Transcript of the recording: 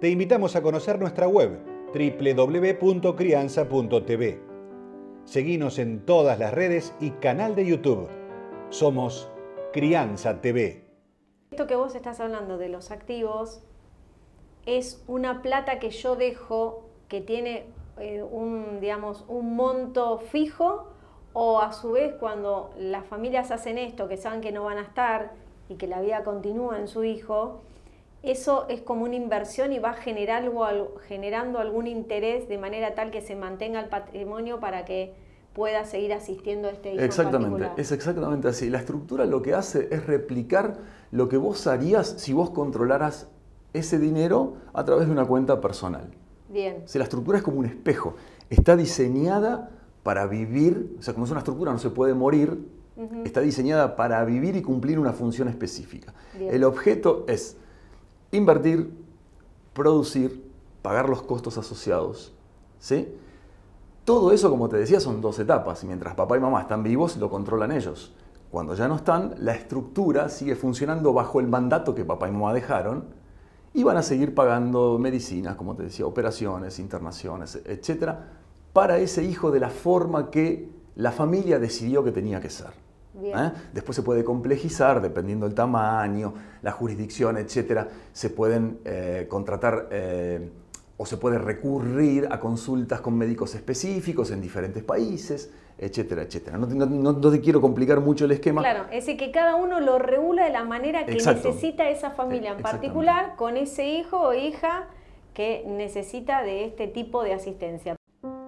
Te invitamos a conocer nuestra web www.crianza.tv. Seguinos en todas las redes y canal de YouTube. Somos Crianza TV. Esto que vos estás hablando de los activos es una plata que yo dejo que tiene eh, un, digamos, un monto fijo o a su vez cuando las familias hacen esto, que saben que no van a estar y que la vida continúa en su hijo, eso es como una inversión y va generando algún interés de manera tal que se mantenga el patrimonio para que pueda seguir asistiendo a este hijo. Exactamente, es exactamente así. La estructura lo que hace es replicar lo que vos harías si vos controlaras ese dinero a través de una cuenta personal. Bien. O la estructura es como un espejo. Está diseñada para vivir, o sea, como es una estructura, no se puede morir, está diseñada para vivir y cumplir una función específica. El objeto es invertir, producir, pagar los costos asociados. ¿sí? Todo eso, como te decía, son dos etapas. Mientras papá y mamá están vivos, lo controlan ellos. Cuando ya no están, la estructura sigue funcionando bajo el mandato que papá y mamá dejaron y van a seguir pagando medicinas, como te decía, operaciones, internaciones, etcétera, para ese hijo de la forma que la familia decidió que tenía que ser. ¿Eh? Después se puede complejizar dependiendo del tamaño, la jurisdicción, etc. Se pueden eh, contratar eh, o se puede recurrir a consultas con médicos específicos en diferentes países, etcétera, etcétera. No, te quiero complicar mucho el esquema. Claro, es decir, que cada uno lo regula de la manera que necesita esa familia en particular con ese hijo o hija que necesita de este tipo de asistencia